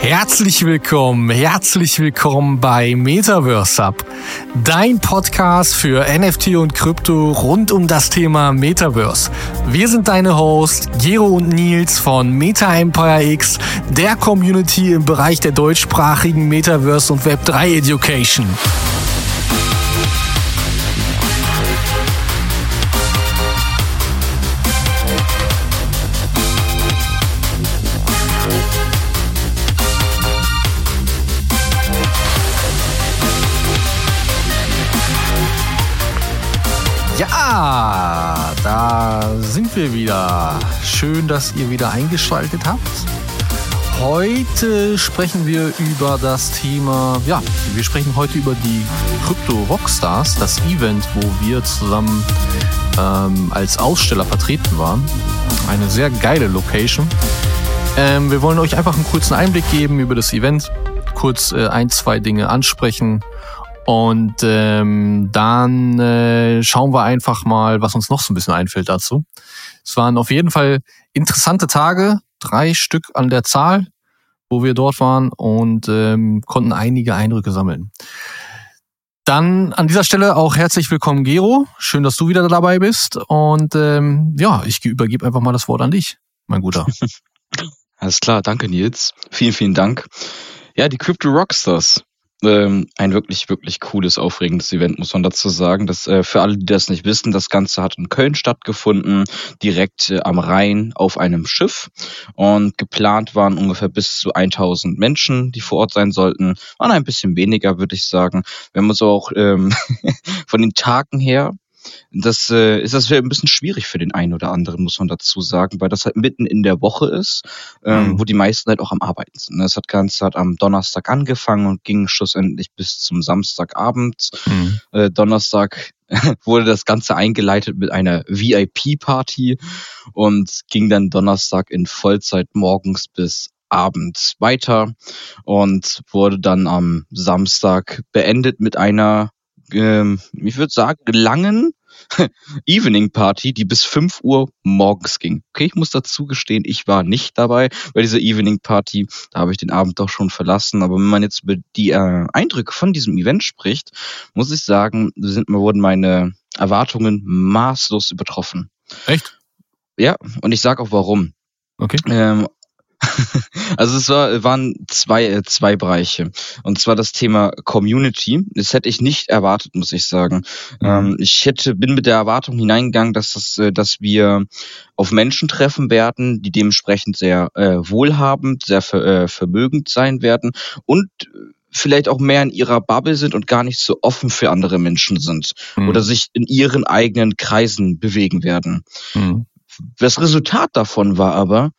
Herzlich willkommen, herzlich willkommen bei Metaverse Up, dein Podcast für NFT und Krypto rund um das Thema Metaverse. Wir sind deine Hosts Gero und Nils von Meta Empire X, der Community im Bereich der deutschsprachigen Metaverse und Web3 Education. Sind wir wieder. Schön, dass ihr wieder eingeschaltet habt. Heute sprechen wir über das Thema, ja, wir sprechen heute über die Crypto Rockstars, das Event, wo wir zusammen ähm, als Aussteller vertreten waren. Eine sehr geile Location. Ähm, wir wollen euch einfach einen kurzen Einblick geben über das Event, kurz äh, ein, zwei Dinge ansprechen und ähm, dann äh, schauen wir einfach mal, was uns noch so ein bisschen einfällt dazu. Es waren auf jeden Fall interessante Tage, drei Stück an der Zahl, wo wir dort waren und ähm, konnten einige Eindrücke sammeln. Dann an dieser Stelle auch herzlich willkommen, Gero. Schön, dass du wieder dabei bist. Und ähm, ja, ich übergebe einfach mal das Wort an dich, mein Guter. Alles klar, danke Nils. Vielen, vielen Dank. Ja, die Crypto Rockstars ähm, ein wirklich, wirklich cooles, aufregendes Event, muss man dazu sagen. Das, äh, für alle, die das nicht wissen, das Ganze hat in Köln stattgefunden, direkt äh, am Rhein auf einem Schiff. Und geplant waren ungefähr bis zu 1000 Menschen, die vor Ort sein sollten. Waren ein bisschen weniger, würde ich sagen. Wir haben uns auch ähm, von den Tagen her das äh, ist das ein bisschen schwierig für den einen oder anderen, muss man dazu sagen, weil das halt mitten in der Woche ist, ähm, mhm. wo die meisten halt auch am Arbeiten sind. Das hat Ganze hat am Donnerstag angefangen und ging schlussendlich bis zum Samstagabend. Mhm. Äh, Donnerstag wurde das Ganze eingeleitet mit einer VIP-Party und ging dann Donnerstag in Vollzeit morgens bis abends weiter und wurde dann am Samstag beendet mit einer ähm, ich würde sagen, langen Evening Party, die bis 5 Uhr morgens ging. Okay, ich muss dazu gestehen, ich war nicht dabei bei dieser Evening Party. Da habe ich den Abend doch schon verlassen. Aber wenn man jetzt über die äh, Eindrücke von diesem Event spricht, muss ich sagen, sind, wurden meine Erwartungen maßlos übertroffen. Echt? Ja, und ich sage auch warum. Okay. Ähm, also es war, waren zwei, äh, zwei Bereiche. Und zwar das Thema Community. Das hätte ich nicht erwartet, muss ich sagen. Mhm. Ähm, ich hätte, bin mit der Erwartung hineingegangen, dass, das, äh, dass wir auf Menschen treffen werden, die dementsprechend sehr äh, wohlhabend, sehr ver, äh, vermögend sein werden und vielleicht auch mehr in ihrer Bubble sind und gar nicht so offen für andere Menschen sind mhm. oder sich in ihren eigenen Kreisen bewegen werden. Mhm. Das Resultat davon war aber,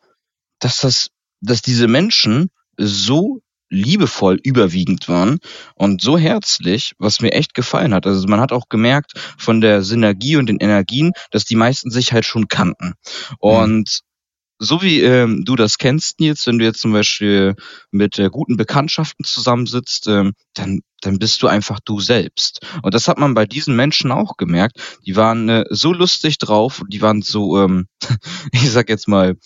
dass das, dass diese Menschen so liebevoll überwiegend waren und so herzlich, was mir echt gefallen hat. Also man hat auch gemerkt von der Synergie und den Energien, dass die meisten sich halt schon kannten. Und mhm. so wie ähm, du das kennst, Nils, wenn du jetzt zum Beispiel mit äh, guten Bekanntschaften zusammensitzt, ähm, dann, dann bist du einfach du selbst. Und das hat man bei diesen Menschen auch gemerkt. Die waren äh, so lustig drauf, die waren so, ähm, ich sag jetzt mal,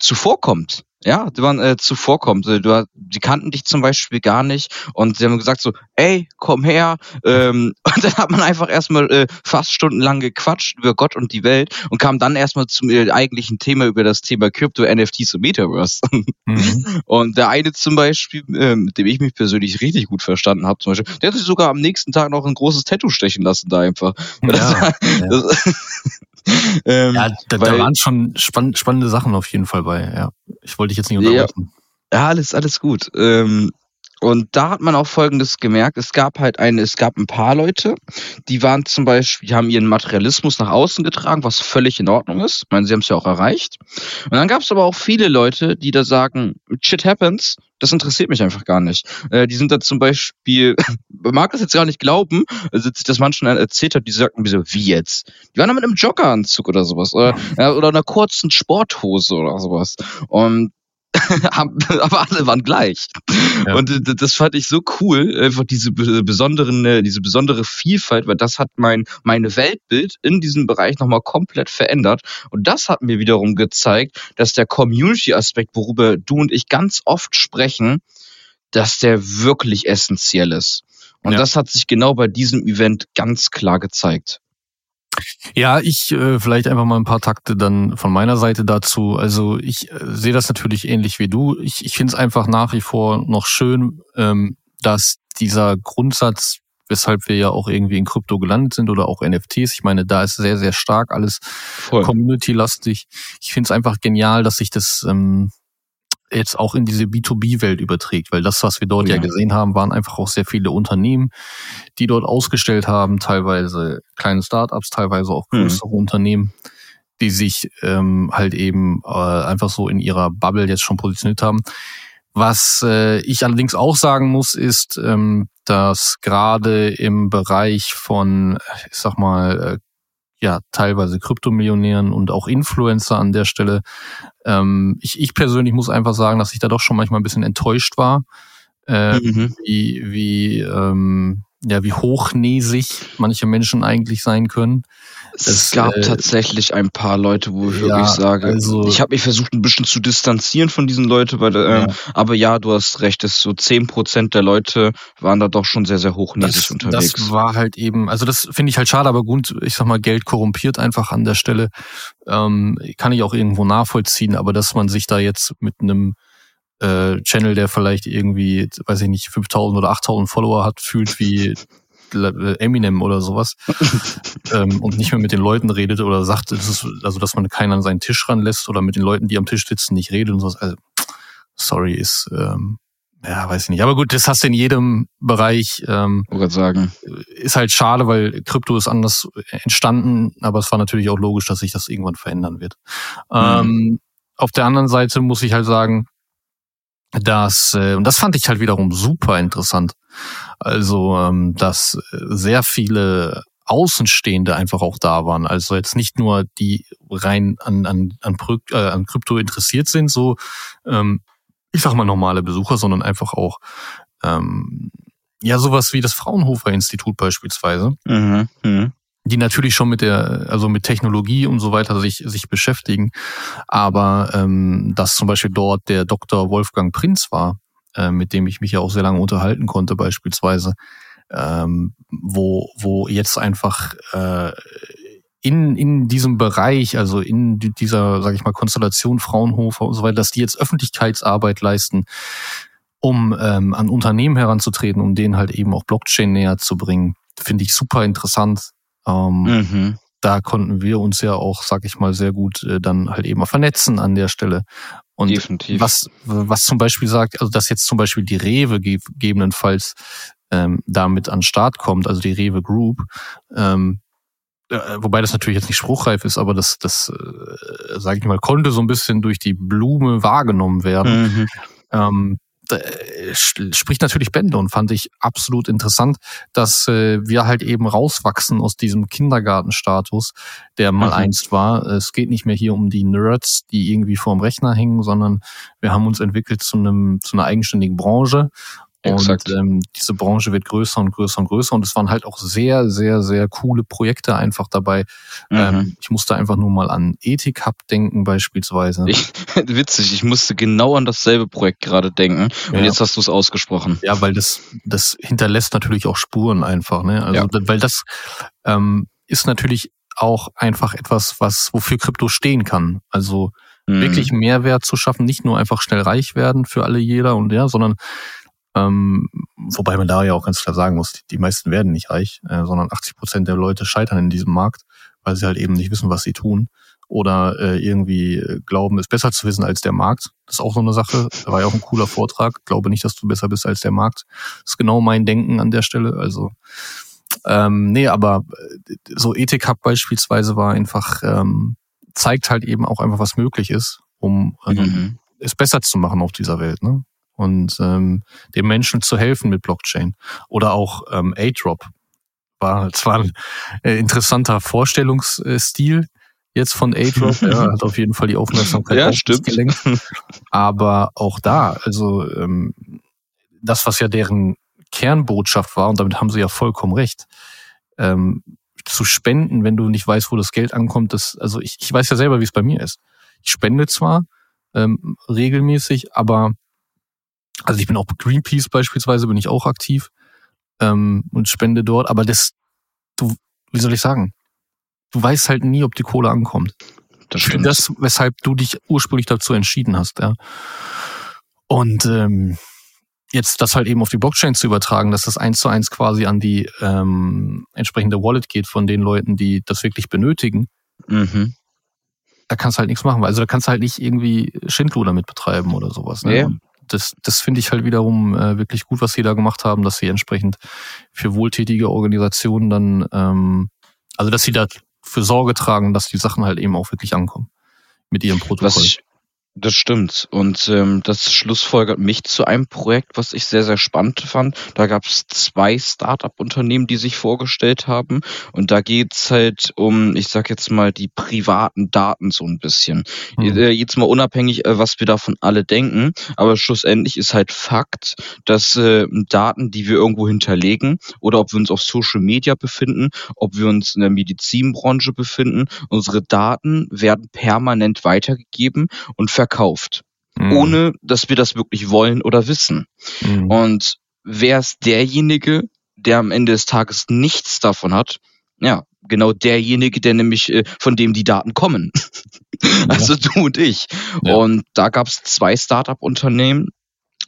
zuvorkommt. Ja, die waren äh, zuvorkommt. Äh, du, die kannten dich zum Beispiel gar nicht und sie haben gesagt so, ey, komm her. Ähm, und dann hat man einfach erstmal äh, fast stundenlang gequatscht über Gott und die Welt und kam dann erstmal zum äh, eigentlichen Thema über das Thema Crypto, NFTs und Metaverse. Mhm. Und der eine zum Beispiel, äh, mit dem ich mich persönlich richtig gut verstanden habe, zum Beispiel, der hat sich sogar am nächsten Tag noch ein großes Tattoo stechen lassen da einfach. Ja, das, ja. Das, ähm, ja, da, weil, da waren schon spann spannende Sachen auf jeden Fall bei. Ja, ich wollte dich jetzt nicht unterbrechen. Ja, ja alles, alles gut. Ähm, und da hat man auch Folgendes gemerkt. Es gab halt eine, es gab ein paar Leute, die waren zum Beispiel, die haben ihren Materialismus nach außen getragen, was völlig in Ordnung ist. Ich meine, sie haben es ja auch erreicht. Und dann gab es aber auch viele Leute, die da sagen, shit happens, das interessiert mich einfach gar nicht. Äh, die sind da zum Beispiel, man mag das jetzt gar nicht glauben, als ich das manchen erzählt habe, die sagten mir so, wie jetzt? Die waren da mit einem Joggeranzug oder sowas. Oder, oder einer kurzen Sporthose oder sowas. Und aber alle waren gleich. Ja. Und das fand ich so cool, einfach diese besonderen, äh, diese besondere Vielfalt, weil das hat mein, meine Weltbild in diesem Bereich nochmal komplett verändert. Und das hat mir wiederum gezeigt, dass der Community-Aspekt, worüber du und ich ganz oft sprechen, dass der wirklich essentiell ist. Und ja. das hat sich genau bei diesem Event ganz klar gezeigt. Ja, ich äh, vielleicht einfach mal ein paar Takte dann von meiner Seite dazu. Also ich äh, sehe das natürlich ähnlich wie du. Ich, ich finde es einfach nach wie vor noch schön, ähm, dass dieser Grundsatz, weshalb wir ja auch irgendwie in Krypto gelandet sind oder auch NFTs, ich meine, da ist sehr, sehr stark alles community-lastig. Ich finde es einfach genial, dass sich das ähm, jetzt auch in diese B2B-Welt überträgt, weil das, was wir dort ja. ja. gesehen haben, waren einfach auch sehr viele Unternehmen, die dort ausgestellt haben, teilweise kleine Startups, teilweise auch mhm. größere mhm. Unternehmen, die sich ähm, halt eben äh, einfach so in ihrer Bubble jetzt schon positioniert haben. Was äh, ich allerdings auch sagen muss, ist, ähm, dass gerade im Bereich von, ich sag mal, äh, ja teilweise Kryptomillionären und auch Influencer an der Stelle. Ähm, ich, ich persönlich muss einfach sagen, dass ich da doch schon manchmal ein bisschen enttäuscht war, äh, mhm. wie, wie, ähm, ja, wie hochnäsig manche Menschen eigentlich sein können. Es gab äh, tatsächlich ein paar Leute, wo ich ja, wirklich sage, also, ich habe mich versucht ein bisschen zu distanzieren von diesen Leuten, weil, äh, ja. aber ja, du hast recht, es so zehn Prozent der Leute waren da doch schon sehr, sehr hochnäsig das, unterwegs. Das war halt eben, also das finde ich halt schade, aber gut, ich sag mal, Geld korrumpiert einfach an der Stelle. Ähm, kann ich auch irgendwo nachvollziehen, aber dass man sich da jetzt mit einem äh, Channel, der vielleicht irgendwie, weiß ich nicht, 5000 oder 8000 Follower hat, fühlt wie Eminem oder sowas ähm, und nicht mehr mit den Leuten redet oder sagt, das also dass man keinen an seinen Tisch ranlässt oder mit den Leuten, die am Tisch sitzen, nicht redet und sowas. Also, sorry, ist ähm, ja, weiß ich nicht. Aber gut, das hast du in jedem Bereich. Ähm, ich sagen. Ist halt schade, weil Krypto ist anders entstanden, aber es war natürlich auch logisch, dass sich das irgendwann verändern wird. Mhm. Ähm, auf der anderen Seite muss ich halt sagen, dass, äh, und das fand ich halt wiederum super interessant, also, ähm, dass sehr viele Außenstehende einfach auch da waren. Also jetzt nicht nur die rein an, an, an, äh, an Krypto interessiert sind, so ähm, ich sag mal normale Besucher, sondern einfach auch ähm, ja sowas wie das Fraunhofer Institut beispielsweise. Mhm, mh die natürlich schon mit der, also mit Technologie und so weiter sich, sich beschäftigen. Aber ähm, dass zum Beispiel dort der Dr. Wolfgang Prinz war, äh, mit dem ich mich ja auch sehr lange unterhalten konnte, beispielsweise, ähm, wo, wo jetzt einfach äh, in, in diesem Bereich, also in dieser, sage ich mal, Konstellation Fraunhofer und so weiter, dass die jetzt Öffentlichkeitsarbeit leisten, um ähm, an Unternehmen heranzutreten, um denen halt eben auch Blockchain näher zu bringen, finde ich super interessant. Ähm, mhm. Da konnten wir uns ja auch, sag ich mal, sehr gut äh, dann halt eben vernetzen an der Stelle. Und Definitiv. was, was zum Beispiel sagt, also dass jetzt zum Beispiel die Rewe gegebenenfalls ähm, damit an Start kommt, also die Rewe Group, ähm, äh, wobei das natürlich jetzt nicht spruchreif ist, aber das, das äh, sage ich mal, konnte so ein bisschen durch die Blume wahrgenommen werden. Mhm. Ähm, äh, spricht natürlich Bände und fand ich absolut interessant, dass äh, wir halt eben rauswachsen aus diesem Kindergartenstatus, der mal mhm. einst war. Es geht nicht mehr hier um die Nerds, die irgendwie vorm Rechner hängen, sondern wir haben uns entwickelt zu einem zu einer eigenständigen Branche Exakt. Und ähm, diese Branche wird größer und größer und größer. Und es waren halt auch sehr, sehr, sehr coole Projekte einfach dabei. Mhm. Ähm, ich musste einfach nur mal an Ethik Hub denken beispielsweise. Ich, witzig, ich musste genau an dasselbe Projekt gerade denken. Und ja. jetzt hast du es ausgesprochen. Ja, weil das, das hinterlässt natürlich auch Spuren einfach. Ne? Also, ja. weil das ähm, ist natürlich auch einfach etwas, was wofür Krypto stehen kann. Also mhm. wirklich Mehrwert zu schaffen, nicht nur einfach schnell reich werden für alle jeder und ja, sondern ähm, wobei man da ja auch ganz klar sagen muss, die, die meisten werden nicht reich, äh, sondern 80 Prozent der Leute scheitern in diesem Markt, weil sie halt eben nicht wissen, was sie tun oder äh, irgendwie äh, glauben, es besser zu wissen als der Markt. Das ist auch so eine Sache. Da war ja auch ein cooler Vortrag. Glaube nicht, dass du besser bist als der Markt. Das ist genau mein Denken an der Stelle. Also ähm, nee, aber äh, so Ethik Hub beispielsweise war einfach ähm, zeigt halt eben auch einfach, was möglich ist, um ähm, mhm. es besser zu machen auf dieser Welt. Ne? Und ähm, den Menschen zu helfen mit Blockchain. Oder auch ähm, A-Drop war zwar ein äh, interessanter Vorstellungsstil, jetzt von A-Drop. ja, hat auf jeden Fall die Aufmerksamkeit ja, stimmt. gelenkt. Aber auch da, also ähm, das, was ja deren Kernbotschaft war, und damit haben sie ja vollkommen recht, ähm, zu spenden, wenn du nicht weißt, wo das Geld ankommt, das, also ich, ich weiß ja selber, wie es bei mir ist. Ich spende zwar ähm, regelmäßig, aber also ich bin auch Greenpeace beispielsweise, bin ich auch aktiv ähm, und spende dort, aber das, du, wie soll ich sagen, du weißt halt nie, ob die Kohle ankommt. Das stimmt. Das, weshalb du dich ursprünglich dazu entschieden hast, ja. Und ähm, jetzt das halt eben auf die Blockchain zu übertragen, dass das eins zu eins quasi an die ähm, entsprechende Wallet geht von den Leuten, die das wirklich benötigen, mhm. da kannst du halt nichts machen. Also da kannst du halt nicht irgendwie Schindluder damit betreiben oder sowas. Ne? Ja. Das, das finde ich halt wiederum äh, wirklich gut, was sie da gemacht haben, dass sie entsprechend für wohltätige Organisationen dann, ähm, also dass sie da für Sorge tragen, dass die Sachen halt eben auch wirklich ankommen mit ihrem Protokoll. Was ich, das stimmt. Und ähm, das schlussfolgert mich zu einem Projekt, was ich sehr, sehr spannend fand. Da gab es zwei Start-up-Unternehmen, die sich vorgestellt haben. Und da geht's halt um, ich sag jetzt mal, die privaten Daten so ein bisschen. Mhm. Jetzt mal unabhängig, äh, was wir davon alle denken. Aber schlussendlich ist halt Fakt, dass äh, Daten, die wir irgendwo hinterlegen oder ob wir uns auf Social Media befinden, ob wir uns in der Medizinbranche befinden, unsere Daten werden permanent weitergegeben und verkauft, mhm. ohne dass wir das wirklich wollen oder wissen. Mhm. Und wer ist derjenige, der am Ende des Tages nichts davon hat? Ja, genau derjenige, der nämlich äh, von dem die Daten kommen. also du und ich. Ja. Und da gab es zwei Startup-Unternehmen,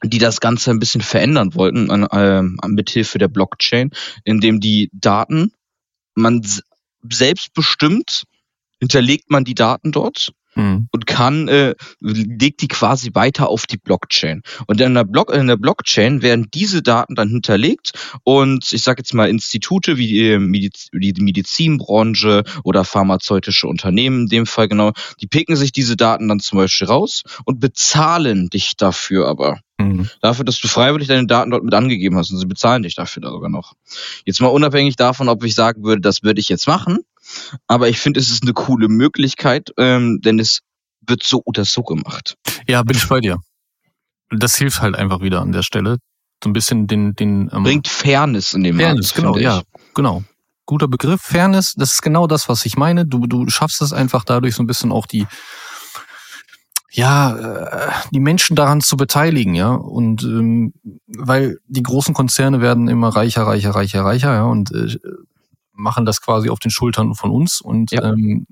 die das Ganze ein bisschen verändern wollten, an, äh, mit Hilfe der Blockchain, indem die Daten man selbstbestimmt hinterlegt man die Daten dort mhm. und kann, äh, legt die quasi weiter auf die Blockchain. Und in der, Block, in der Blockchain werden diese Daten dann hinterlegt und ich sage jetzt mal Institute wie die, Mediz die Medizinbranche oder pharmazeutische Unternehmen in dem Fall genau, die picken sich diese Daten dann zum Beispiel raus und bezahlen dich dafür aber. Mhm. Dafür, dass du freiwillig deine Daten dort mit angegeben hast und sie bezahlen dich dafür da sogar noch. Jetzt mal unabhängig davon, ob ich sagen würde, das würde ich jetzt machen, aber ich finde, es ist eine coole Möglichkeit, ähm, denn es wird so oder so gemacht. Ja, bin ich bei dir. Das hilft halt einfach wieder an der Stelle. So ein bisschen den, den ähm, bringt Fairness in dem Fairness, Markt, genau, ja, genau. Guter Begriff. Fairness, das ist genau das, was ich meine. Du, du schaffst es einfach dadurch so ein bisschen auch die, ja, äh, die Menschen daran zu beteiligen, ja. Und ähm, weil die großen Konzerne werden immer reicher, reicher, reicher, reicher, ja. Und äh, machen das quasi auf den Schultern von uns. Und ja. ähm,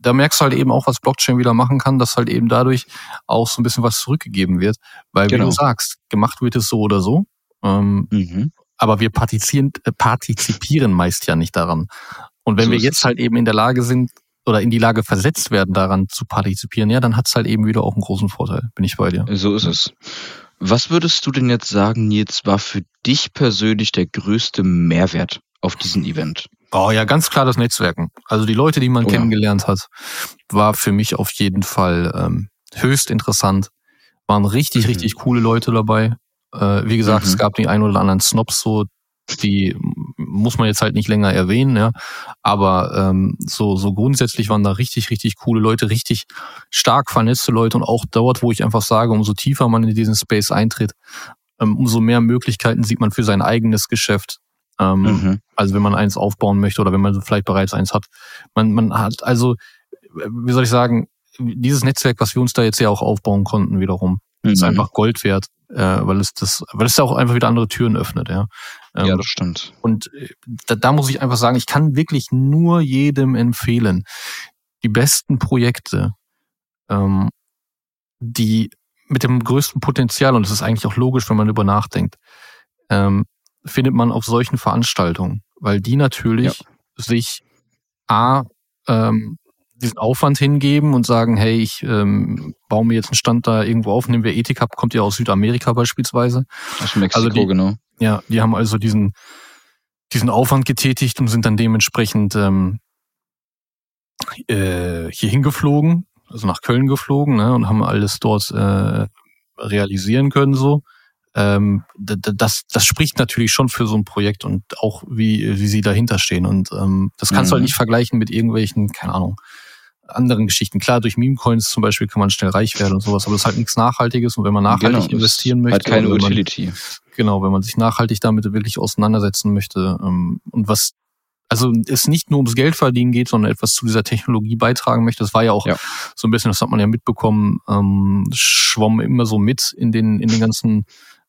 da merkst du halt eben auch, was Blockchain wieder machen kann, dass halt eben dadurch auch so ein bisschen was zurückgegeben wird. Weil, genau. wie du sagst, gemacht wird es so oder so. Ähm, mhm. Aber wir partizipieren, äh, partizipieren meist ja nicht daran. Und wenn so wir jetzt halt eben in der Lage sind, oder in die Lage versetzt werden, daran zu partizipieren, ja, dann hat es halt eben wieder auch einen großen Vorteil. Bin ich bei dir. So ist es. Was würdest du denn jetzt sagen, Nils, war für dich persönlich der größte Mehrwert auf diesem Event? Oh ja, ganz klar das Netzwerken. Also die Leute, die man oh, kennengelernt hat, war für mich auf jeden Fall ähm, höchst interessant. Waren richtig, mhm. richtig coole Leute dabei. Äh, wie gesagt, mhm. es gab die ein oder anderen Snobs so, die muss man jetzt halt nicht länger erwähnen, ja. Aber ähm, so, so grundsätzlich waren da richtig, richtig coole Leute, richtig stark vernetzte Leute und auch dort, wo ich einfach sage, umso tiefer man in diesen Space eintritt, ähm, umso mehr Möglichkeiten sieht man für sein eigenes Geschäft. Ähm, mhm. Also wenn man eins aufbauen möchte oder wenn man vielleicht bereits eins hat. Man, man hat also, wie soll ich sagen, dieses Netzwerk, was wir uns da jetzt ja auch aufbauen konnten, wiederum, mhm. ist einfach Gold wert, äh, weil es das, weil es ja auch einfach wieder andere Türen öffnet, ja. Ähm, ja, das stimmt. Und äh, da, da muss ich einfach sagen, ich kann wirklich nur jedem empfehlen, die besten Projekte, ähm, die mit dem größten Potenzial, und das ist eigentlich auch logisch, wenn man darüber nachdenkt, ähm, findet man auf solchen Veranstaltungen, weil die natürlich ja. sich A, ähm, diesen Aufwand hingeben und sagen, hey, ich ähm, baue mir jetzt einen Stand da irgendwo auf, nehmen wir Ethik Hub, kommt ja aus Südamerika beispielsweise. Aus Mexiko, also die, genau. Ja, die haben also diesen, diesen Aufwand getätigt und sind dann dementsprechend ähm, äh, hier hingeflogen, also nach Köln geflogen, ne, und haben alles dort äh, realisieren können so ähm, das, das spricht natürlich schon für so ein Projekt und auch wie, wie sie dahinter stehen. Und ähm, das kannst mhm. du halt mhm. nicht vergleichen mit irgendwelchen, keine Ahnung, anderen Geschichten. Klar, durch Meme-Coins zum Beispiel kann man schnell reich werden und sowas, aber das ist halt nichts Nachhaltiges und wenn man nachhaltig genau, investieren möchte. Hat keine Utility. Man, genau, wenn man sich nachhaltig damit wirklich auseinandersetzen möchte ähm, und was also es nicht nur ums Geld verdienen geht, sondern etwas zu dieser Technologie beitragen möchte. Das war ja auch ja. so ein bisschen, das hat man ja mitbekommen, ähm, schwamm immer so mit in den in den ganzen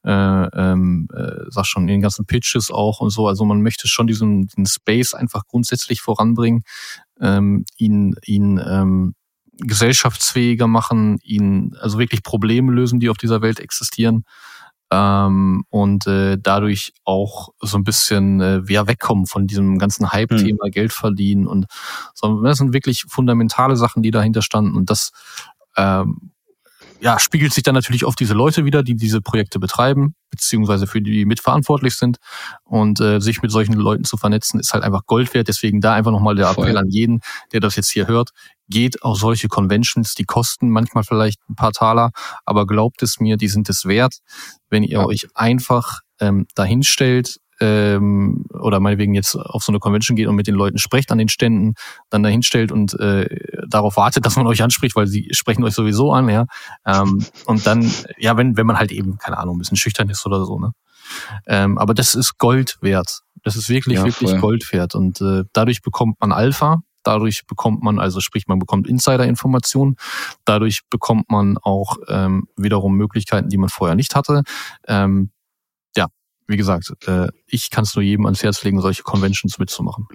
äh, ähm, äh, sag schon, in den ganzen Pitches auch und so. Also man möchte schon diesen, diesen Space einfach grundsätzlich voranbringen, ähm, ihn, ihn ähm, gesellschaftsfähiger machen, ihn also wirklich Probleme lösen, die auf dieser Welt existieren ähm, und äh, dadurch auch so ein bisschen äh, ja, wegkommen von diesem ganzen Hype-Thema hm. Geld verdienen und so. Das sind wirklich fundamentale Sachen, die dahinter standen und das ähm, ja, spiegelt sich dann natürlich auf diese Leute wieder, die diese Projekte betreiben, beziehungsweise für die mitverantwortlich sind. Und äh, sich mit solchen Leuten zu vernetzen, ist halt einfach Gold wert. Deswegen da einfach nochmal der Appell Voll. an jeden, der das jetzt hier hört. Geht auf solche Conventions, die kosten manchmal vielleicht ein paar Taler, aber glaubt es mir, die sind es wert, wenn ihr ja. euch einfach ähm, dahinstellt, ähm, oder meinetwegen jetzt auf so eine Convention geht und mit den Leuten sprecht an den Ständen, dann dahin stellt und äh, darauf wartet, dass man euch anspricht, weil sie sprechen euch sowieso an, ja. Ähm, und dann, ja, wenn, wenn man halt eben, keine Ahnung, ein bisschen schüchtern ist oder so, ne? Ähm, aber das ist Gold wert. Das ist wirklich, ja, wirklich voll. Gold wert. Und äh, dadurch bekommt man Alpha, dadurch bekommt man, also sprich, man bekommt Insider-Informationen, dadurch bekommt man auch ähm, wiederum Möglichkeiten, die man vorher nicht hatte. Ähm, wie gesagt, äh, ich kann es nur jedem ans Herz legen, solche Conventions mitzumachen.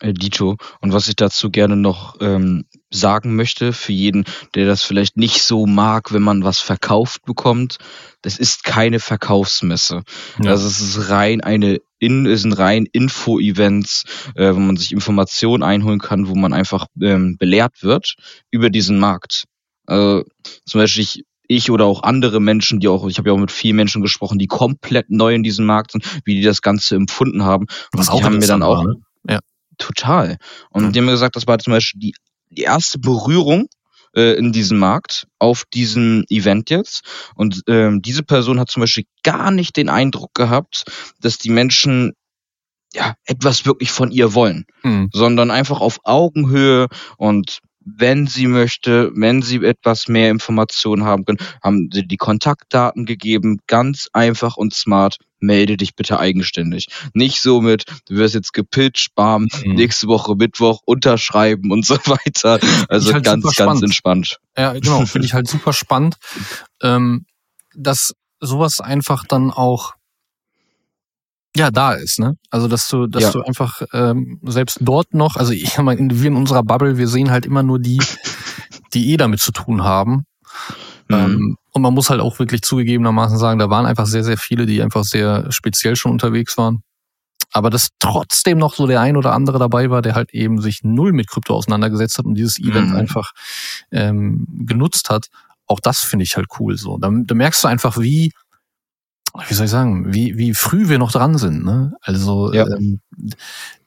Äh, Dito. Und was ich dazu gerne noch ähm, sagen möchte, für jeden, der das vielleicht nicht so mag, wenn man was verkauft bekommt, das ist keine Verkaufsmesse. Ja. Also es ist rein eine in, es sind rein Info-Events, äh, wo man sich Informationen einholen kann, wo man einfach ähm, belehrt wird über diesen Markt. Also, zum Beispiel, ich ich oder auch andere Menschen, die auch, ich habe ja auch mit vielen Menschen gesprochen, die komplett neu in diesem Markt sind, wie die das Ganze empfunden haben. Was und auch die haben mir dann auch, war, ne? ja. total. Und ja. die haben mir gesagt, das war zum Beispiel die, die erste Berührung äh, in diesem Markt auf diesem Event jetzt. Und ähm, diese Person hat zum Beispiel gar nicht den Eindruck gehabt, dass die Menschen ja etwas wirklich von ihr wollen, mhm. sondern einfach auf Augenhöhe und wenn sie möchte, wenn sie etwas mehr Informationen haben können, haben sie die Kontaktdaten gegeben, ganz einfach und smart. Melde dich bitte eigenständig. Nicht so mit, du wirst jetzt gepitcht, bam, mhm. nächste Woche Mittwoch unterschreiben und so weiter. Also halt ganz, ganz entspannt. Ja, genau, finde ich halt super spannend, ähm, dass sowas einfach dann auch ja da ist, ne? Also dass du, dass ja. du einfach ähm, selbst dort noch, also ich meine, wir in unserer Bubble, wir sehen halt immer nur die, die eh damit zu tun haben. Mhm. Ähm, und man muss halt auch wirklich zugegebenermaßen sagen, da waren einfach sehr, sehr viele, die einfach sehr speziell schon unterwegs waren. Aber dass trotzdem noch so der ein oder andere dabei war, der halt eben sich null mit Krypto auseinandergesetzt hat und dieses Event mhm. einfach ähm, genutzt hat, auch das finde ich halt cool so. Da, da merkst du einfach, wie wie soll ich sagen, wie, wie früh wir noch dran sind. Ne? Also ja. ähm,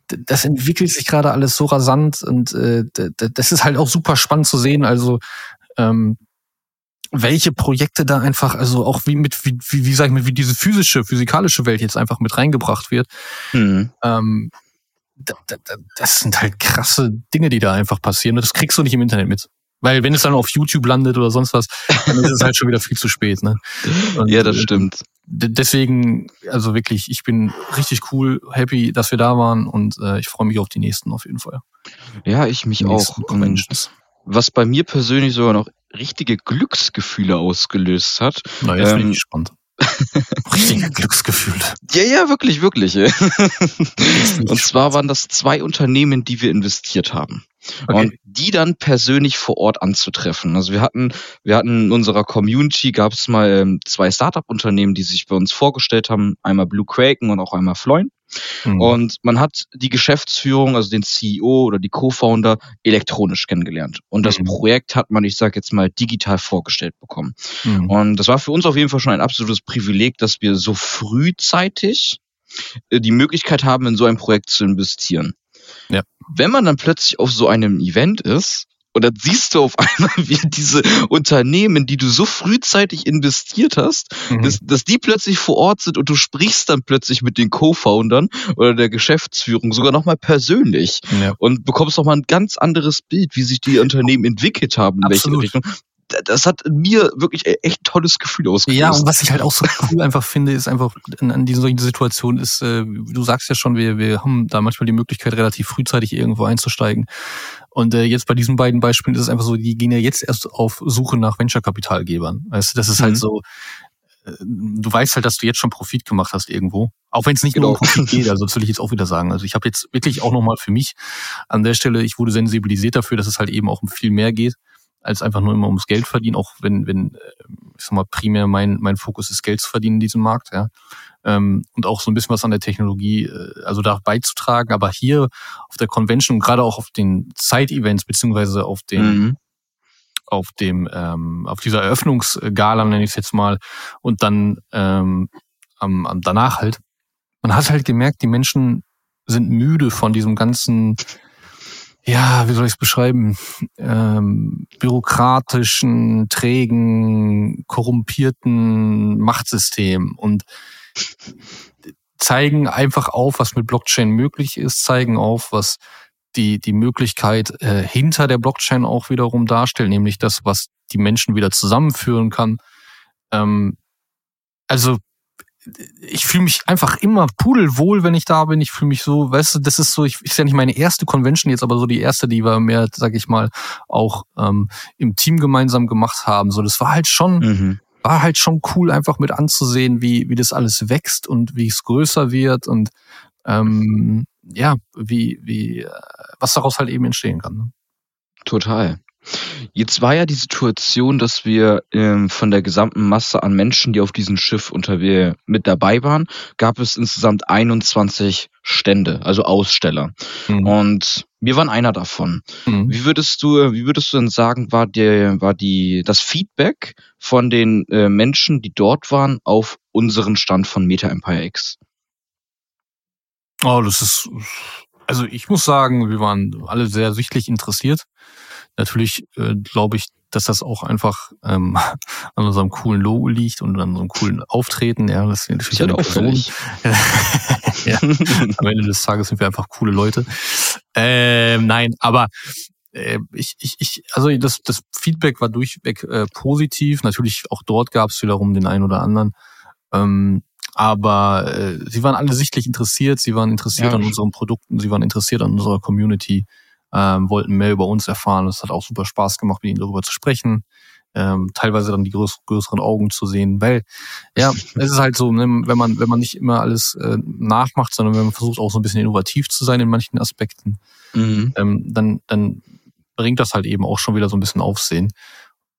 das entwickelt sich gerade alles so rasant und äh, das ist halt auch super spannend zu sehen. Also ähm, welche Projekte da einfach, also auch wie mit, wie, wie, wie sag ich mal, wie diese physische, physikalische Welt jetzt einfach mit reingebracht wird. Mhm. Ähm, das sind halt krasse Dinge, die da einfach passieren. Das kriegst du nicht im Internet mit. Weil wenn es dann auf YouTube landet oder sonst was, dann ist es halt schon wieder viel zu spät. Ne? Und, ja, das äh, stimmt. Deswegen, also wirklich, ich bin richtig cool, happy, dass wir da waren und äh, ich freue mich auf die nächsten auf jeden Fall. Ja, ich mich auch. Was bei mir persönlich sogar noch richtige Glücksgefühle ausgelöst hat. Na, jetzt ähm, bin ich gespannt. Richtige Glücksgefühle. Ja, ja, wirklich, wirklich. Und zwar waren das zwei Unternehmen, die wir investiert haben. Okay. Und die dann persönlich vor Ort anzutreffen. Also wir hatten, wir hatten in unserer Community gab es mal ähm, zwei Startup-Unternehmen, die sich bei uns vorgestellt haben, einmal Blue Kraken und auch einmal Floin. Mhm. Und man hat die Geschäftsführung, also den CEO oder die Co-Founder elektronisch kennengelernt. Und das mhm. Projekt hat man, ich sage jetzt mal, digital vorgestellt bekommen. Mhm. Und das war für uns auf jeden Fall schon ein absolutes Privileg, dass wir so frühzeitig äh, die Möglichkeit haben, in so ein Projekt zu investieren. Ja. Wenn man dann plötzlich auf so einem Event ist Und dann siehst du auf einmal, wie diese Unternehmen, die du so frühzeitig investiert hast, mhm. dass, dass die plötzlich vor Ort sind und du sprichst dann plötzlich mit den Co-Foundern oder der Geschäftsführung sogar nochmal persönlich ja. und bekommst nochmal ein ganz anderes Bild, wie sich die Unternehmen entwickelt haben, in welche Richtung das hat mir wirklich e-, echt tolles Gefühl ausgelöst. Ja, und was ich halt auch so cool einfach finde, ist einfach in, in diesen solchen Situationen ist, äh, du sagst ja schon, wir, wir haben da manchmal die Möglichkeit, relativ frühzeitig irgendwo einzusteigen. Und äh, jetzt bei diesen beiden Beispielen ist es einfach so, die gehen ja jetzt erst auf Suche nach Venture-Kapitalgebern. Weißt du, das ist halt mhm. halt so, äh, du weißt halt, dass du jetzt schon Profit gemacht hast irgendwo. Auch wenn es nicht genau. um. Profit geht, also das will ich jetzt auch wieder sagen. Also ich habe jetzt wirklich auch nochmal für mich an der Stelle, ich wurde sensibilisiert dafür, dass es halt eben auch um viel mehr geht als einfach nur immer ums Geld verdienen, auch wenn, wenn, äh, ich sag mal, primär mein, mein Fokus ist, Geld zu verdienen in diesem Markt, ja. Ähm, und auch so ein bisschen was an der Technologie, äh, also da beizutragen. Aber hier auf der Convention, gerade auch auf den Side-Events, beziehungsweise auf den, mhm. auf dem, ähm, auf dieser Eröffnungsgala, nenne ich es jetzt mal, und dann ähm, am, am danach halt, man hat halt gemerkt, die Menschen sind müde von diesem ganzen ja, wie soll ich es beschreiben, ähm, bürokratischen, trägen, korrumpierten Machtsystem und zeigen einfach auf, was mit Blockchain möglich ist, zeigen auf, was die, die Möglichkeit äh, hinter der Blockchain auch wiederum darstellt, nämlich das, was die Menschen wieder zusammenführen kann. Ähm, also ich fühle mich einfach immer pudelwohl, wenn ich da bin. Ich fühle mich so, weißt du, das ist so, ich ist ja nicht meine erste Convention jetzt, aber so die erste, die wir mehr, sag ich mal, auch ähm, im Team gemeinsam gemacht haben. So, das war halt schon, mhm. war halt schon cool, einfach mit anzusehen, wie, wie das alles wächst und wie es größer wird und ähm, ja, wie, wie, äh, was daraus halt eben entstehen kann. Ne? Total. Jetzt war ja die Situation, dass wir ähm, von der gesamten Masse an Menschen, die auf diesem Schiff unter wir mit dabei waren, gab es insgesamt 21 Stände, also Aussteller. Mhm. Und wir waren einer davon. Mhm. Wie würdest du, wie würdest du denn sagen, war der, war die, das Feedback von den äh, Menschen, die dort waren, auf unseren Stand von Meta Empire X? Oh, das ist, also ich muss sagen, wir waren alle sehr sichtlich interessiert. Natürlich äh, glaube ich, dass das auch einfach ähm, an unserem coolen Logo liegt und an unserem coolen Auftreten. Ja, das ist natürlich eine Person. ja, am Ende des Tages sind wir einfach coole Leute. Ähm, nein, aber äh, ich, ich, ich, also das, das Feedback war durchweg äh, positiv. Natürlich auch dort gab es wiederum den einen oder anderen. Ähm, aber äh, sie waren alle sichtlich interessiert. Sie waren interessiert ja. an unseren Produkten. Sie waren interessiert an unserer Community ähm, wollten mehr über uns erfahren. Es hat auch super Spaß gemacht, mit ihnen darüber zu sprechen. Ähm, teilweise dann die größ größeren Augen zu sehen, weil ja, es ist halt so, ne, wenn man wenn man nicht immer alles äh, nachmacht, sondern wenn man versucht auch so ein bisschen innovativ zu sein in manchen Aspekten, mhm. ähm, dann dann bringt das halt eben auch schon wieder so ein bisschen Aufsehen.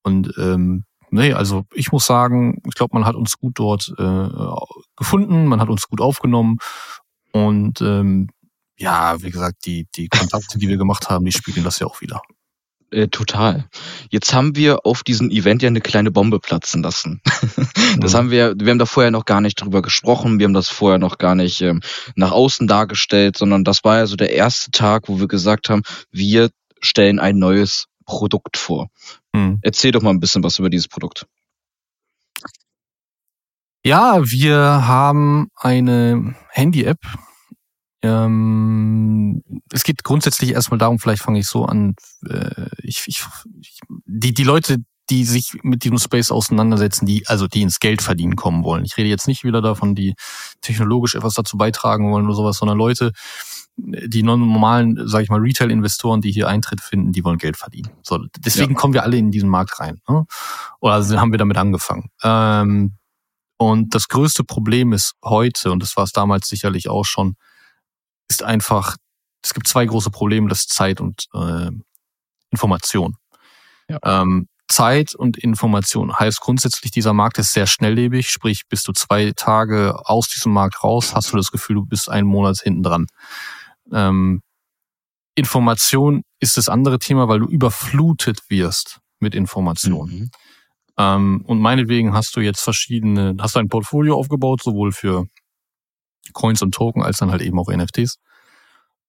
Und ähm, nee, also ich muss sagen, ich glaube, man hat uns gut dort äh, gefunden, man hat uns gut aufgenommen und ähm, ja, wie gesagt, die, die Kontakte, die wir gemacht haben, die spiegeln das ja auch wieder. Äh, total. Jetzt haben wir auf diesem Event ja eine kleine Bombe platzen lassen. das mhm. haben wir, wir haben da vorher noch gar nicht drüber gesprochen, wir haben das vorher noch gar nicht ähm, nach außen dargestellt, sondern das war ja so der erste Tag, wo wir gesagt haben, wir stellen ein neues Produkt vor. Mhm. Erzähl doch mal ein bisschen was über dieses Produkt. Ja, wir haben eine Handy-App, ähm, es geht grundsätzlich erstmal darum, vielleicht fange ich so an, äh, ich, ich, ich, die, die Leute, die sich mit diesem Space auseinandersetzen, die, also die ins Geld verdienen kommen wollen. Ich rede jetzt nicht wieder davon, die technologisch etwas dazu beitragen wollen oder sowas, sondern Leute, die normalen, sage ich mal, Retail-Investoren, die hier Eintritt finden, die wollen Geld verdienen. So, deswegen ja. kommen wir alle in diesen Markt rein. Ne? Oder also haben wir damit angefangen. Ähm, und das größte Problem ist heute, und das war es damals sicherlich auch schon, ist einfach, es gibt zwei große Probleme, das ist Zeit und äh, Information. Ja. Ähm, Zeit und Information heißt grundsätzlich, dieser Markt ist sehr schnelllebig, sprich, bist du zwei Tage aus diesem Markt raus, hast du das Gefühl, du bist einen Monat hinten dran. Ähm, Information ist das andere Thema, weil du überflutet wirst mit Informationen. Mhm. Ähm, und meinetwegen hast du jetzt verschiedene, hast du ein Portfolio aufgebaut, sowohl für Coins und Token als dann halt eben auch NFTs.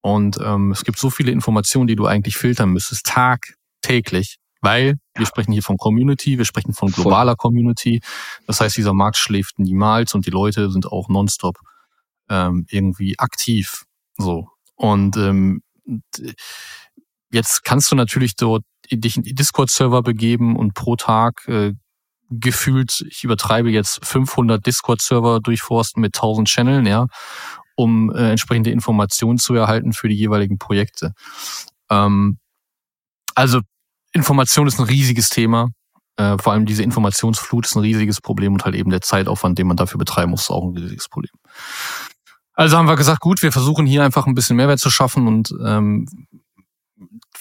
Und ähm, es gibt so viele Informationen, die du eigentlich filtern müsstest, Tag täglich, weil wir sprechen hier von Community, wir sprechen von globaler Community. Das heißt, dieser Markt schläft niemals und die Leute sind auch nonstop ähm, irgendwie aktiv. So. Und ähm, jetzt kannst du natürlich dort dich in die Discord-Server begeben und pro Tag äh, gefühlt, ich übertreibe jetzt 500 Discord-Server durchforsten mit 1000 Channeln, ja, um äh, entsprechende Informationen zu erhalten für die jeweiligen Projekte. Ähm, also Information ist ein riesiges Thema. Äh, vor allem diese Informationsflut ist ein riesiges Problem und halt eben der Zeitaufwand, den man dafür betreiben muss, ist auch ein riesiges Problem. Also haben wir gesagt, gut, wir versuchen hier einfach ein bisschen Mehrwert zu schaffen und ähm,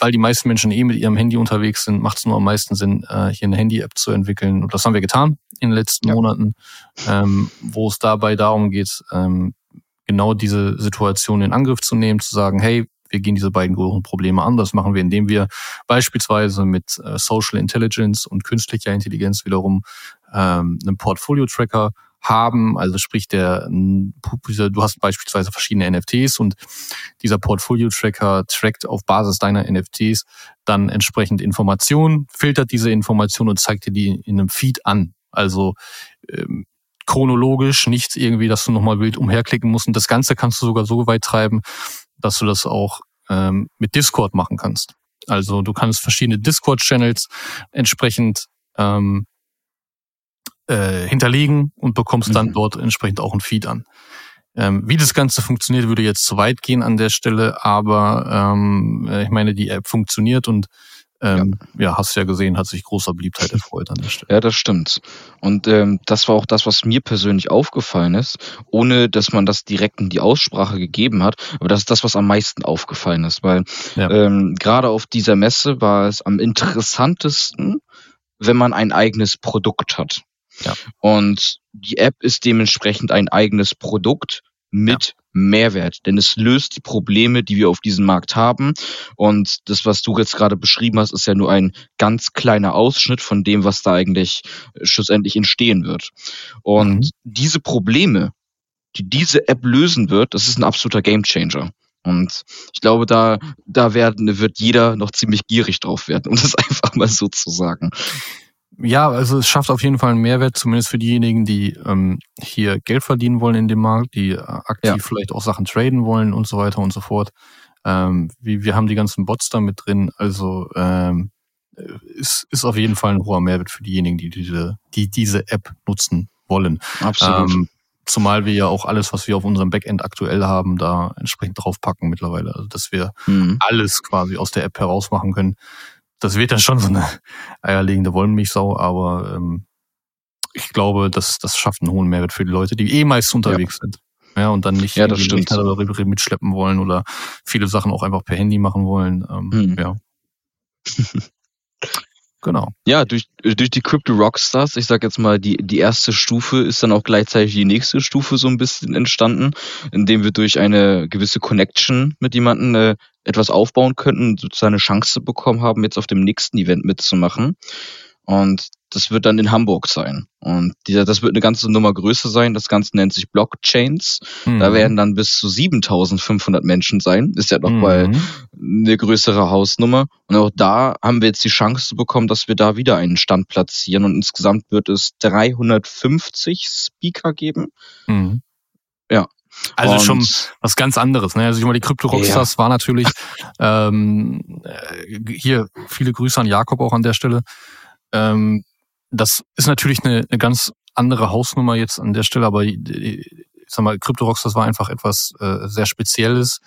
weil die meisten Menschen eh mit ihrem Handy unterwegs sind, macht es nur am meisten Sinn, äh, hier eine Handy-App zu entwickeln. Und das haben wir getan in den letzten ja. Monaten, ähm, wo es dabei darum geht, ähm, genau diese Situation in Angriff zu nehmen, zu sagen, hey, wir gehen diese beiden großen Probleme an. Das machen wir, indem wir beispielsweise mit äh, Social Intelligence und künstlicher Intelligenz wiederum ähm, einen Portfolio-Tracker haben. Also sprich, der, du hast beispielsweise verschiedene NFTs und dieser Portfolio-Tracker trackt auf Basis deiner NFTs dann entsprechend Informationen, filtert diese Informationen und zeigt dir die in einem Feed an. Also ähm, chronologisch, nicht irgendwie, dass du nochmal wild umherklicken musst. Und das Ganze kannst du sogar so weit treiben, dass du das auch ähm, mit Discord machen kannst. Also du kannst verschiedene Discord-Channels entsprechend ähm, äh, hinterlegen und bekommst dann mhm. dort entsprechend auch ein Feed an. Ähm, wie das Ganze funktioniert, würde jetzt zu weit gehen an der Stelle, aber ähm, äh, ich meine, die App funktioniert und ähm, ja. ja, hast ja gesehen, hat sich großer Beliebtheit erfreut an der Stelle. Ja, das stimmt. Und ähm, das war auch das, was mir persönlich aufgefallen ist, ohne dass man das direkt in die Aussprache gegeben hat. Aber das ist das, was am meisten aufgefallen ist, weil ja. ähm, gerade auf dieser Messe war es am interessantesten, wenn man ein eigenes Produkt hat. Ja. Und die App ist dementsprechend ein eigenes Produkt mit ja. Mehrwert, denn es löst die Probleme, die wir auf diesem Markt haben. Und das, was du jetzt gerade beschrieben hast, ist ja nur ein ganz kleiner Ausschnitt von dem, was da eigentlich schlussendlich entstehen wird. Und mhm. diese Probleme, die diese App lösen wird, das ist ein absoluter Gamechanger. Und ich glaube, da, da werden, wird jeder noch ziemlich gierig drauf werden, um das einfach mal so zu sagen ja, also es schafft auf jeden Fall einen Mehrwert, zumindest für diejenigen, die ähm, hier Geld verdienen wollen in dem Markt, die äh, aktiv ja. vielleicht auch Sachen traden wollen und so weiter und so fort. Ähm, wie, wir haben die ganzen Bots da mit drin, also ähm, ist, ist auf jeden Fall ein hoher Mehrwert für diejenigen, die diese, die diese App nutzen wollen. Absolut. Ähm, zumal wir ja auch alles, was wir auf unserem Backend aktuell haben, da entsprechend draufpacken mittlerweile. Also dass wir mhm. alles quasi aus der App heraus machen können das wird dann schon so eine eierlegende Wollmilchsau, aber ähm, ich glaube, das, das schafft einen hohen Mehrwert für die Leute, die eh meist unterwegs ja. sind. Ja, und dann nicht ja, das stimmt. mitschleppen wollen oder viele Sachen auch einfach per Handy machen wollen. Ähm, hm. Ja. Genau. Ja, durch, durch die Crypto Rockstars, ich sag jetzt mal, die, die erste Stufe ist dann auch gleichzeitig die nächste Stufe so ein bisschen entstanden, indem wir durch eine gewisse Connection mit jemandem äh, etwas aufbauen könnten, sozusagen eine Chance bekommen haben, jetzt auf dem nächsten Event mitzumachen. Und das wird dann in Hamburg sein. Und dieser, das wird eine ganze Nummer größer sein. Das Ganze nennt sich Blockchains. Mhm. Da werden dann bis zu 7500 Menschen sein. Ist ja noch mhm. mal eine größere Hausnummer. Und auch da haben wir jetzt die Chance zu bekommen, dass wir da wieder einen Stand platzieren. Und insgesamt wird es 350 Speaker geben. Mhm. Ja, also und schon was ganz anderes. Ne? Also ich meine, die Crypto Rockstars ja. war natürlich ähm, äh, hier viele Grüße an Jakob auch an der Stelle. Ähm, das ist natürlich eine, eine ganz andere Hausnummer jetzt an der Stelle, aber ich sag mal, Crypto Rockstars war einfach etwas äh, sehr Spezielles,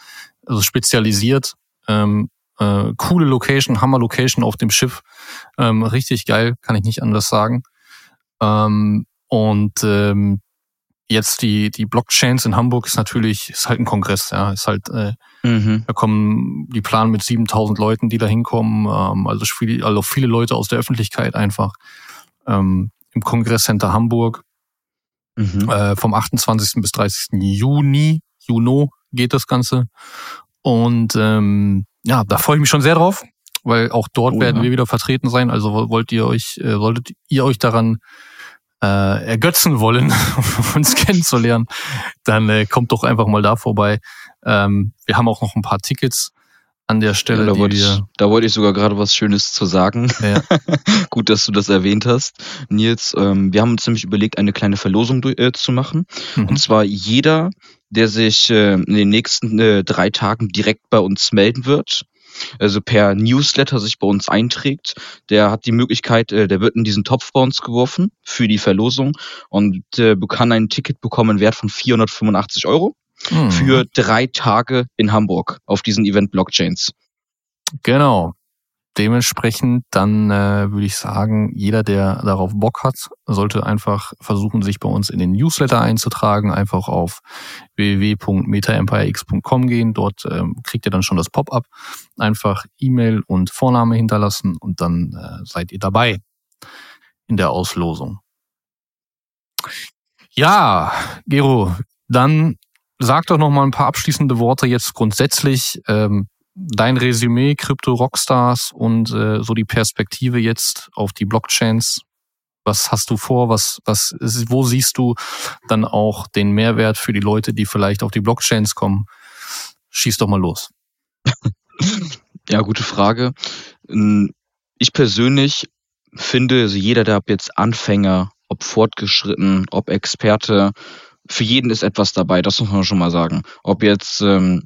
also spezialisiert. Ähm, äh, coole Location, Hammer Location auf dem Schiff, ähm, richtig geil, kann ich nicht anders sagen. Ähm, und ähm, jetzt die, die Blockchains in Hamburg ist natürlich, ist halt ein Kongress, ja, ist halt, äh, mhm. da kommen, die planen mit 7000 Leuten, die da hinkommen, ähm, also viele, also viele Leute aus der Öffentlichkeit einfach, ähm, im Kongresscenter Hamburg, mhm. äh, vom 28. bis 30. Juni, Juno geht das Ganze und, ähm, ja, da freue ich mich schon sehr drauf, weil auch dort oh, werden ja. wir wieder vertreten sein, also wollt ihr euch, äh, solltet ihr euch daran äh, ergötzen wollen, um uns kennenzulernen, dann äh, kommt doch einfach mal da vorbei. Ähm, wir haben auch noch ein paar Tickets an der Stelle, ja, da, wollte ich, da wollte ich sogar gerade was Schönes zu sagen. Ja. Gut, dass du das erwähnt hast, Nils. Ähm, wir haben uns nämlich überlegt, eine kleine Verlosung äh, zu machen. Mhm. Und zwar jeder, der sich äh, in den nächsten äh, drei Tagen direkt bei uns melden wird, also per Newsletter sich bei uns einträgt, der hat die Möglichkeit, äh, der wird in diesen Topf bei uns geworfen für die Verlosung und äh, kann ein Ticket bekommen, Wert von 485 Euro mhm. für drei Tage in Hamburg auf diesen Event Blockchains. Genau. Dementsprechend dann äh, würde ich sagen, jeder, der darauf Bock hat, sollte einfach versuchen, sich bei uns in den Newsletter einzutragen. Einfach auf www.metaempirex.com gehen. Dort ähm, kriegt ihr dann schon das Pop-up. Einfach E-Mail und Vorname hinterlassen und dann äh, seid ihr dabei in der Auslosung. Ja, Gero, dann sag doch noch mal ein paar abschließende Worte jetzt grundsätzlich. Ähm, dein Resümee Krypto Rockstars und äh, so die Perspektive jetzt auf die Blockchains. Was hast du vor? Was, was, wo siehst du dann auch den Mehrwert für die Leute, die vielleicht auf die Blockchains kommen? Schieß doch mal los. Ja, gute Frage. Ich persönlich finde, also jeder, der ab jetzt Anfänger, ob fortgeschritten, ob Experte, für jeden ist etwas dabei, das muss man schon mal sagen. Ob jetzt ähm,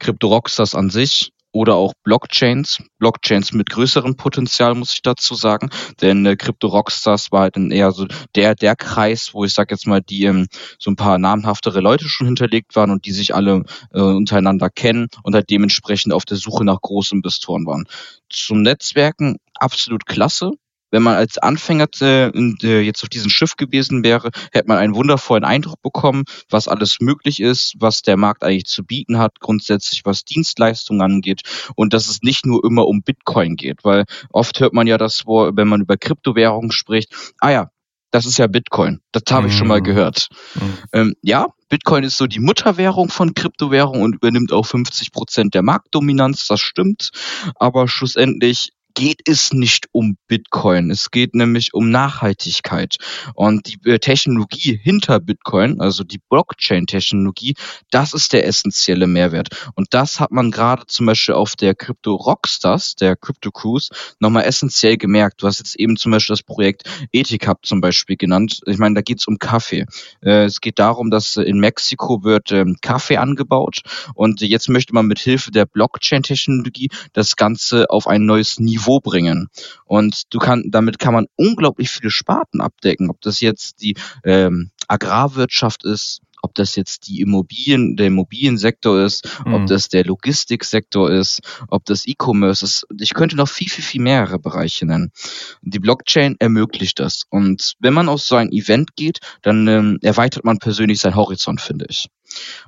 Crypto Rockstars an sich oder auch Blockchains. Blockchains mit größerem Potenzial, muss ich dazu sagen. Denn äh, Crypto Rockstars war halt dann eher so der, der Kreis, wo ich sag jetzt mal, die ähm, so ein paar namhaftere Leute schon hinterlegt waren und die sich alle äh, untereinander kennen und halt dementsprechend auf der Suche nach großen Investoren waren. Zum Netzwerken absolut klasse wenn man als Anfänger äh, jetzt auf diesem Schiff gewesen wäre, hätte man einen wundervollen Eindruck bekommen, was alles möglich ist, was der Markt eigentlich zu bieten hat, grundsätzlich was Dienstleistungen angeht und dass es nicht nur immer um Bitcoin geht, weil oft hört man ja das, wenn man über Kryptowährungen spricht, ah ja, das ist ja Bitcoin. Das habe ich schon mal mhm. gehört. Mhm. Ähm, ja, Bitcoin ist so die Mutterwährung von Kryptowährungen und übernimmt auch 50 Prozent der Marktdominanz. Das stimmt. Aber schlussendlich geht es nicht um Bitcoin. Es geht nämlich um Nachhaltigkeit. Und die äh, Technologie hinter Bitcoin, also die Blockchain-Technologie, das ist der essentielle Mehrwert. Und das hat man gerade zum Beispiel auf der Crypto Rockstars, der Crypto Cruise, nochmal essentiell gemerkt. Du hast jetzt eben zum Beispiel das Projekt Ethik Hub zum Beispiel genannt. Ich meine, da geht es um Kaffee. Äh, es geht darum, dass in Mexiko wird ähm, Kaffee angebaut und jetzt möchte man mit Hilfe der Blockchain-Technologie das Ganze auf ein neues Niveau Niveau bringen. Und du kann, damit kann man unglaublich viele Sparten abdecken, ob das jetzt die ähm, Agrarwirtschaft ist, ob das jetzt die Immobilien, der Immobiliensektor ist, mhm. ob das der Logistiksektor ist, ob das E-Commerce ist. Ich könnte noch viel, viel, viel mehrere Bereiche nennen. Die Blockchain ermöglicht das. Und wenn man auf so ein Event geht, dann ähm, erweitert man persönlich seinen Horizont, finde ich.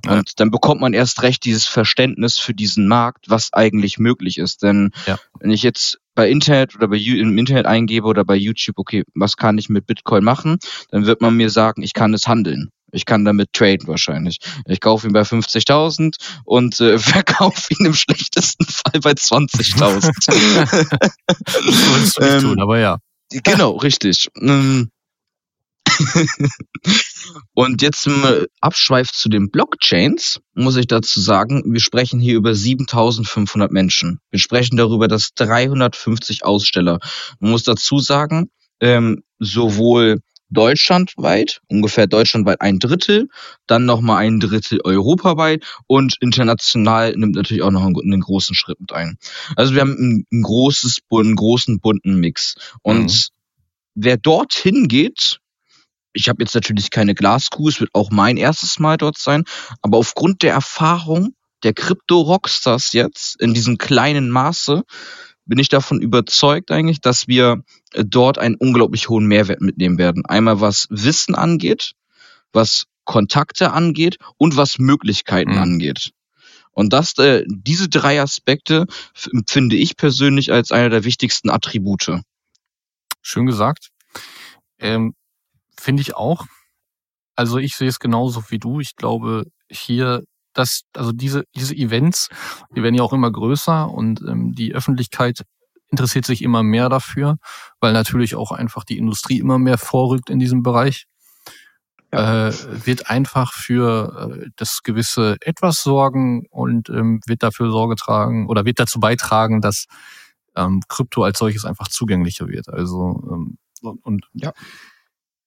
Und ja. dann bekommt man erst recht dieses Verständnis für diesen Markt, was eigentlich möglich ist. Denn ja. wenn ich jetzt bei Internet oder bei im Internet eingebe oder bei YouTube, okay, was kann ich mit Bitcoin machen, dann wird man mir sagen, ich kann es handeln. Ich kann damit traden wahrscheinlich. Ich kaufe ihn bei 50.000 und äh, verkaufe ihn im schlechtesten Fall bei 20.000. das würdest du nicht ähm, tun, aber ja. Genau, richtig. Und jetzt im Abschweif zu den Blockchains muss ich dazu sagen, wir sprechen hier über 7500 Menschen. Wir sprechen darüber, dass 350 Aussteller. Man muss dazu sagen, ähm, sowohl deutschlandweit, ungefähr deutschlandweit ein Drittel, dann nochmal ein Drittel europaweit und international nimmt natürlich auch noch einen, einen großen Schritt mit ein. Also wir haben ein, ein großes, einen großen bunten Mix. Und mhm. wer dorthin geht, ich habe jetzt natürlich keine Glaskuh, es wird auch mein erstes Mal dort sein, aber aufgrund der Erfahrung der Krypto-Rockstars jetzt in diesem kleinen Maße bin ich davon überzeugt eigentlich, dass wir äh, dort einen unglaublich hohen Mehrwert mitnehmen werden. Einmal was Wissen angeht, was Kontakte angeht und was Möglichkeiten mhm. angeht. Und das, äh, diese drei Aspekte finde ich persönlich als einer der wichtigsten Attribute. Schön gesagt. Ähm, Finde ich auch. Also ich sehe es genauso wie du. Ich glaube, hier, dass, also diese, diese Events, die werden ja auch immer größer und ähm, die Öffentlichkeit interessiert sich immer mehr dafür, weil natürlich auch einfach die Industrie immer mehr vorrückt in diesem Bereich. ja. äh, wird einfach für äh, das gewisse etwas sorgen und ähm, wird dafür Sorge tragen oder wird dazu beitragen, dass ähm, Krypto als solches einfach zugänglicher wird. Also ähm, und, und ja.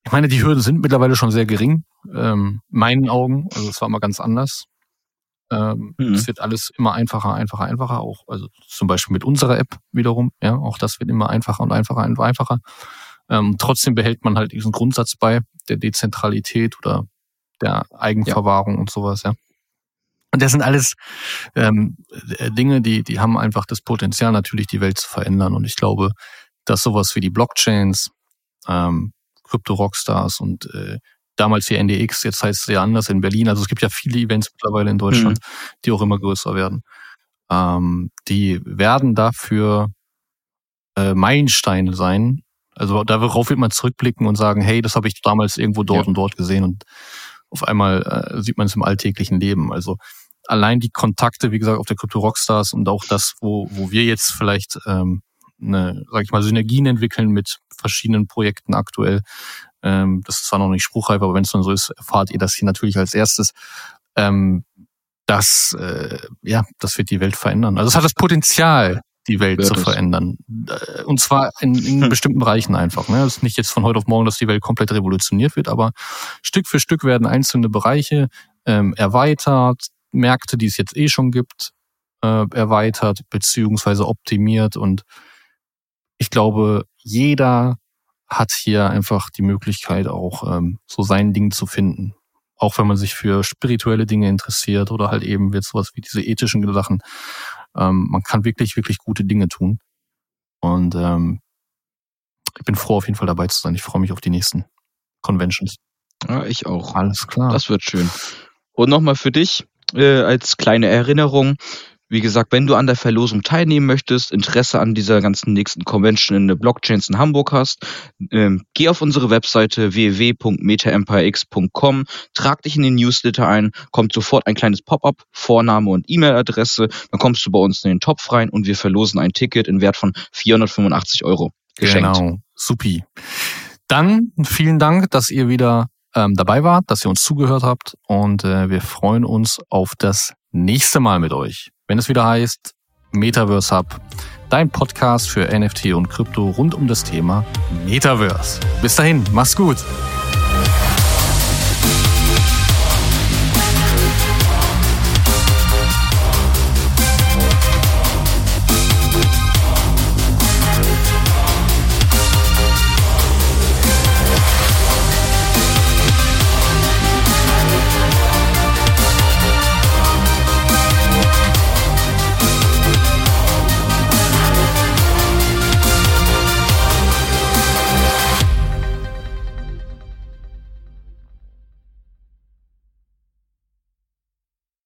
Ich meine, die Hürden sind mittlerweile schon sehr gering, ähm, meinen Augen. Also es war immer ganz anders. Ähm, mhm. Es wird alles immer einfacher, einfacher, einfacher. Auch also zum Beispiel mit unserer App wiederum. Ja, auch das wird immer einfacher und einfacher und einfacher. Ähm, trotzdem behält man halt diesen Grundsatz bei der Dezentralität oder der Eigenverwahrung ja. und sowas. Ja. Und das sind alles ähm, äh, Dinge, die die haben einfach das Potenzial natürlich die Welt zu verändern. Und ich glaube, dass sowas wie die Blockchains ähm, Krypto-Rockstars und äh, damals die NDX, jetzt heißt es ja anders in Berlin. Also es gibt ja viele Events mittlerweile in Deutschland, mhm. die auch immer größer werden. Ähm, die werden dafür äh, Meilensteine sein. Also darauf wird man zurückblicken und sagen, hey, das habe ich damals irgendwo dort ja. und dort gesehen und auf einmal äh, sieht man es im alltäglichen Leben. Also allein die Kontakte, wie gesagt, auf der Crypto Rockstars und auch das, wo, wo wir jetzt vielleicht ähm, eine, sag ich mal, Synergien entwickeln mit verschiedenen Projekten aktuell. Ähm, das ist zwar noch nicht spruchreif, aber wenn es dann so ist, erfahrt ihr das hier natürlich als erstes. Ähm, das, äh, ja, das wird die Welt verändern. Also es hat das Potenzial, die Welt zu verändern. Äh, und zwar in, in bestimmten Bereichen einfach. Ne? Es ist nicht jetzt von heute auf morgen, dass die Welt komplett revolutioniert wird, aber Stück für Stück werden einzelne Bereiche ähm, erweitert, Märkte, die es jetzt eh schon gibt, äh, erweitert beziehungsweise optimiert und ich glaube, jeder hat hier einfach die Möglichkeit, auch ähm, so sein Ding zu finden. Auch wenn man sich für spirituelle Dinge interessiert oder halt eben wird sowas wie diese ethischen Sachen. Ähm, man kann wirklich, wirklich gute Dinge tun. Und ähm, ich bin froh, auf jeden Fall dabei zu sein. Ich freue mich auf die nächsten Conventions. Ja, ich auch. Alles klar. Das wird schön. Und nochmal für dich äh, als kleine Erinnerung. Wie gesagt, wenn du an der Verlosung teilnehmen möchtest, Interesse an dieser ganzen nächsten Convention in der Blockchains in Hamburg hast, ähm, geh auf unsere Webseite www.metaempirex.com, trag dich in den Newsletter ein, kommt sofort ein kleines Pop-up, Vorname und E-Mail-Adresse, dann kommst du bei uns in den Topf rein und wir verlosen ein Ticket in Wert von 485 Euro. Geschenkt. Genau, supi. Dann vielen Dank, dass ihr wieder ähm, dabei wart, dass ihr uns zugehört habt und äh, wir freuen uns auf das nächste Mal mit euch wenn es wieder heißt Metaverse Hub, dein Podcast für NFT und Krypto rund um das Thema Metaverse. Bis dahin, mach's gut.